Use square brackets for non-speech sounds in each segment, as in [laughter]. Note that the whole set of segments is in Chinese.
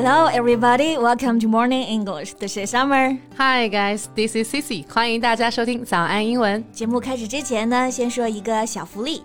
Hello, everybody. Welcome to Morning English. This is Summer. Hi, guys. This is Cici. 欢迎大家收听早安英文节目。开始之前呢，先说一个小福利。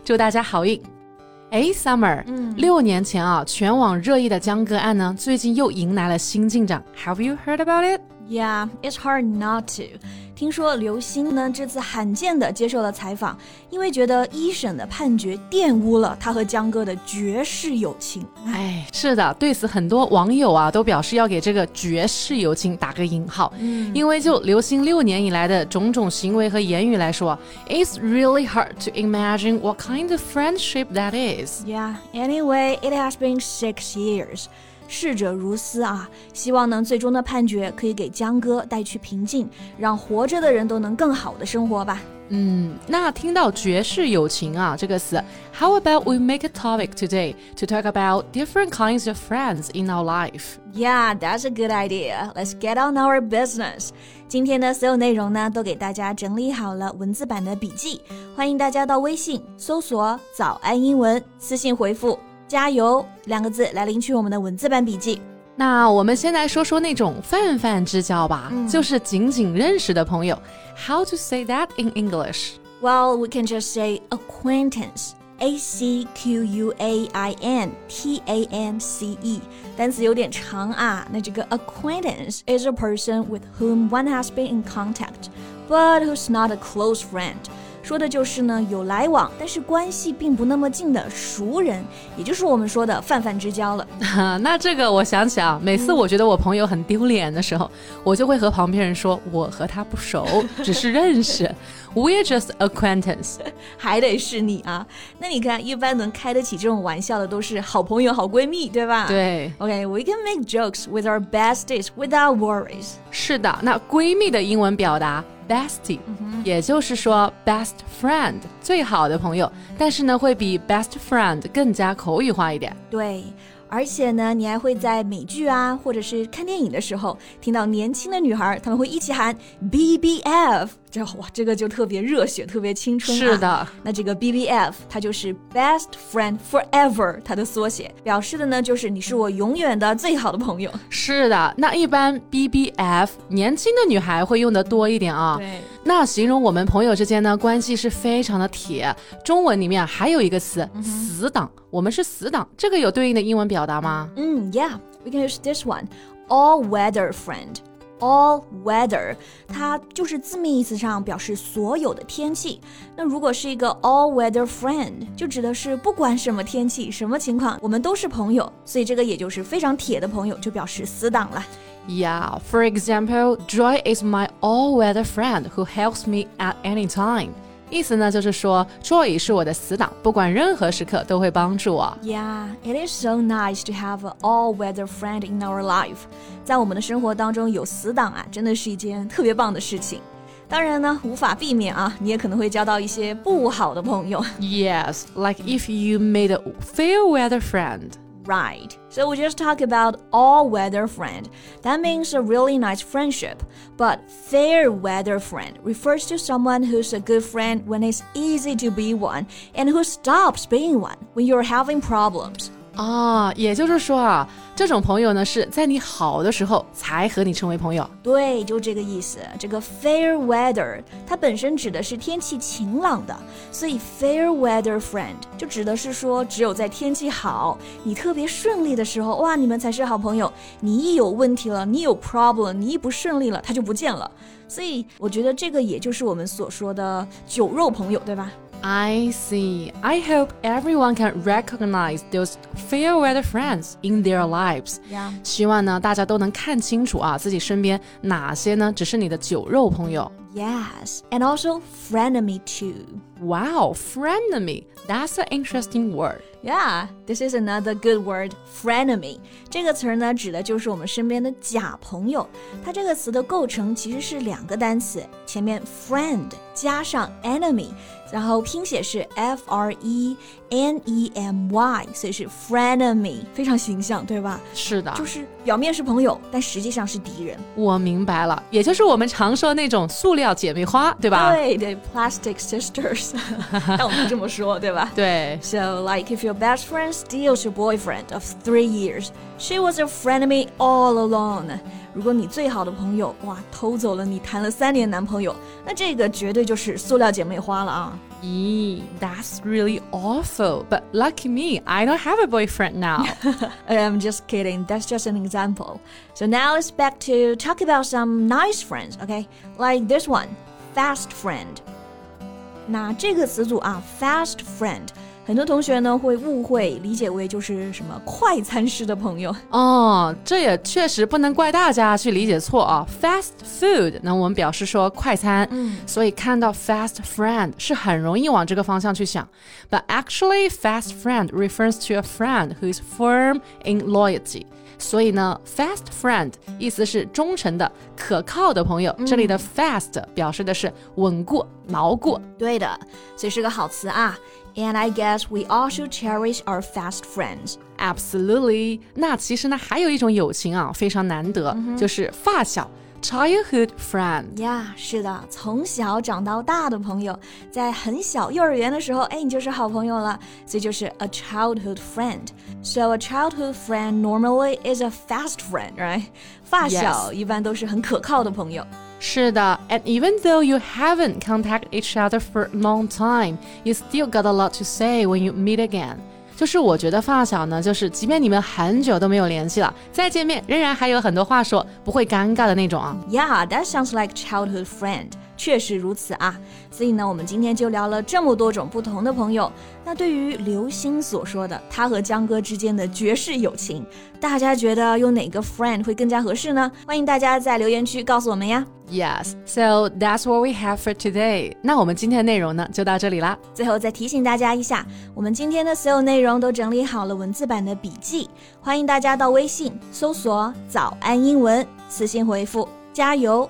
祝大家好运！哎，Summer，嗯，六年前啊，全网热议的江歌案呢，最近又迎来了新进展。Have you heard about it? Yeah, it's hard not to. 听说刘星呢这次罕见的接受了采访，因为觉得一审的判决玷污了他和江歌的绝世友情。哎，是的，对此很多网友啊都表示要给这个绝世友情打个引号，嗯，因为就刘星六年以来的种种行为和言语来说，It's really hard to imagine what kind of friendship that is. Yeah, anyway, it has been six years. 逝者如斯啊！希望呢，最终的判决可以给江哥带去平静，让活着的人都能更好的生活吧。嗯，那听到绝世友情啊这个词，How about we make a topic today to talk about different kinds of friends in our life? Yeah, that's a good idea. Let's get on our business. 今天的所有内容呢，都给大家整理好了文字版的笔记，欢迎大家到微信搜索“早安英文”，私信回复。加油两个字来领取我们的文字版笔记。那我们先来说说那种泛泛之交吧，嗯、就是仅仅认识的朋友。How to say that in English? Well, we can just say acquaintance. A C Q U A I N T A N C E，单词有点长啊。那这个 acquaintance is a person with whom one has been in contact, but who's not a close friend. 说的就是呢，有来往，但是关系并不那么近的熟人，也就是我们说的泛泛之交了。[laughs] 那这个我想起啊，每次我觉得我朋友很丢脸的时候，我就会和旁边人说，我和他不熟，只是认识，[laughs] We're just acquaintance。[laughs] 还得是你啊？那你看，一般能开得起这种玩笑的都是好朋友、好闺蜜，对吧？对。OK，we can make jokes with our besties without worries。是的，那闺蜜的英文表达。bestie，、嗯、也就是说 best friend 最好的朋友，但是呢会比 best friend 更加口语化一点。对。而且呢，你还会在美剧啊，或者是看电影的时候，听到年轻的女孩，她们会一起喊 BBF，这哇，这个就特别热血，特别青春啊。是的，那这个 BBF 它就是 Best Friend Forever，它的缩写，表示的呢就是你是我永远的最好的朋友。是的，那一般 BBF 年轻的女孩会用的多一点啊。对，那形容我们朋友之间呢关系是非常的铁。中文里面还有一个词，死党。我们是死党，这个有对应的英文表达吗？嗯，Yeah，we can use this one，all weather friend。All weather，它就是字面意思上表示所有的天气。那如果是一个 all weather friend，就指的是不管什么天气、什么情况，我们都是朋友。所以这个也就是非常铁的朋友，就表示死党了。Yeah, for example, Joy is my all weather friend who helps me at any time. 意思呢，就是说，Joy 是我的死党，不管任何时刻都会帮助我。Yeah, it is so nice to have an all-weather friend in our life。在我们的生活当中有死党啊，真的是一件特别棒的事情。当然呢，无法避免啊，你也可能会交到一些不好的朋友。Yes, like if you made a fair-weather friend. Right. So we just talk about all weather friend. That means a really nice friendship. But fair weather friend refers to someone who's a good friend when it's easy to be one and who stops being one when you're having problems. 啊，也就是说啊，这种朋友呢是在你好的时候才和你成为朋友。对，就这个意思。这个 fair weather 它本身指的是天气晴朗的，所以 fair weather friend 就指的是说，只有在天气好、你特别顺利的时候，哇，你们才是好朋友。你一有问题了，你有 problem，你一不顺利了，他就不见了。所以我觉得这个也就是我们所说的酒肉朋友，对吧 ？I see. I hope everyone can recognize those fair weather friends in their lives. Yeah. 希望呢，大家都能看清楚啊，自己身边哪些呢只是你的酒肉朋友。 Yes, and also frenemy too. Wow, frenemy That's an interesting word. Yeah, this is another good word, frenemy. 这个词儿呢，指的就是我们身边的假朋友。它这个词的构成其实是两个单词，前面 friend 加上 enemy，然后拼写是 f r e n e m y，所以是 frenemy，非常形象，对吧？是的，就是表面是朋友，但实际上是敌人。我明白了，也就是我们常说的那种塑料 姐妹花，对吧？对对，plastic sisters，但我们这么说，对吧？对。So [laughs] like if your best friend steals your boyfriend of three years, she was your frenemy all along. 如果你最好的朋友哇偷走了你谈了三年男朋友，那这个绝对就是塑料姐妹花了啊！咦，That's really awful. But lucky me, I don't have a boyfriend now. [laughs] I'm just kidding. That's just an example. So now let's back to talk about some nice friends. Okay, like this one, fast friend. 那这个词组啊，fast friend。 很多同学呢会误会理解为就是什么快餐式的朋友哦，这也确实不能怪大家去理解错啊。Fast food，那我们表示说快餐，嗯，所以看到 fast friend 是很容易往这个方向去想。But actually, fast friend refers to a friend who is firm in loyalty。所以呢，fast friend 意思是忠诚的、可靠的朋友。这里的 fast 表示的是稳固、牢固。对的，所以是个好词啊。And I guess we all should cherish our fast friends. Absolutely. 那其实呢，还有一种友情啊，非常难得，就是发小。Childhood friend，呀，是的，从小长到大的朋友，在很小幼儿园的时候，哎，你就是好朋友了，所以就是 a childhood friend. So a childhood friend normally is a fast friend, right? 发小一般都是很可靠的朋友。是的，and even though you haven't contacted each other for a long time, you still got a lot to say when you meet again. 就是我觉得发小呢，就是即便你们很久都没有联系了，再见面仍然还有很多话说，不会尴尬的那种啊。Yeah, that sounds like childhood friend. 确实如此啊，所以呢，我们今天就聊了这么多种不同的朋友。那对于刘星所说的他和江哥之间的绝世友情，大家觉得用哪个 friend 会更加合适呢？欢迎大家在留言区告诉我们呀。Yes, so that's what we have for today. 那我们今天的内容呢，就到这里啦。最后再提醒大家一下，我们今天的所有内容都整理好了文字版的笔记，欢迎大家到微信搜索“早安英文”，私信回复“加油”。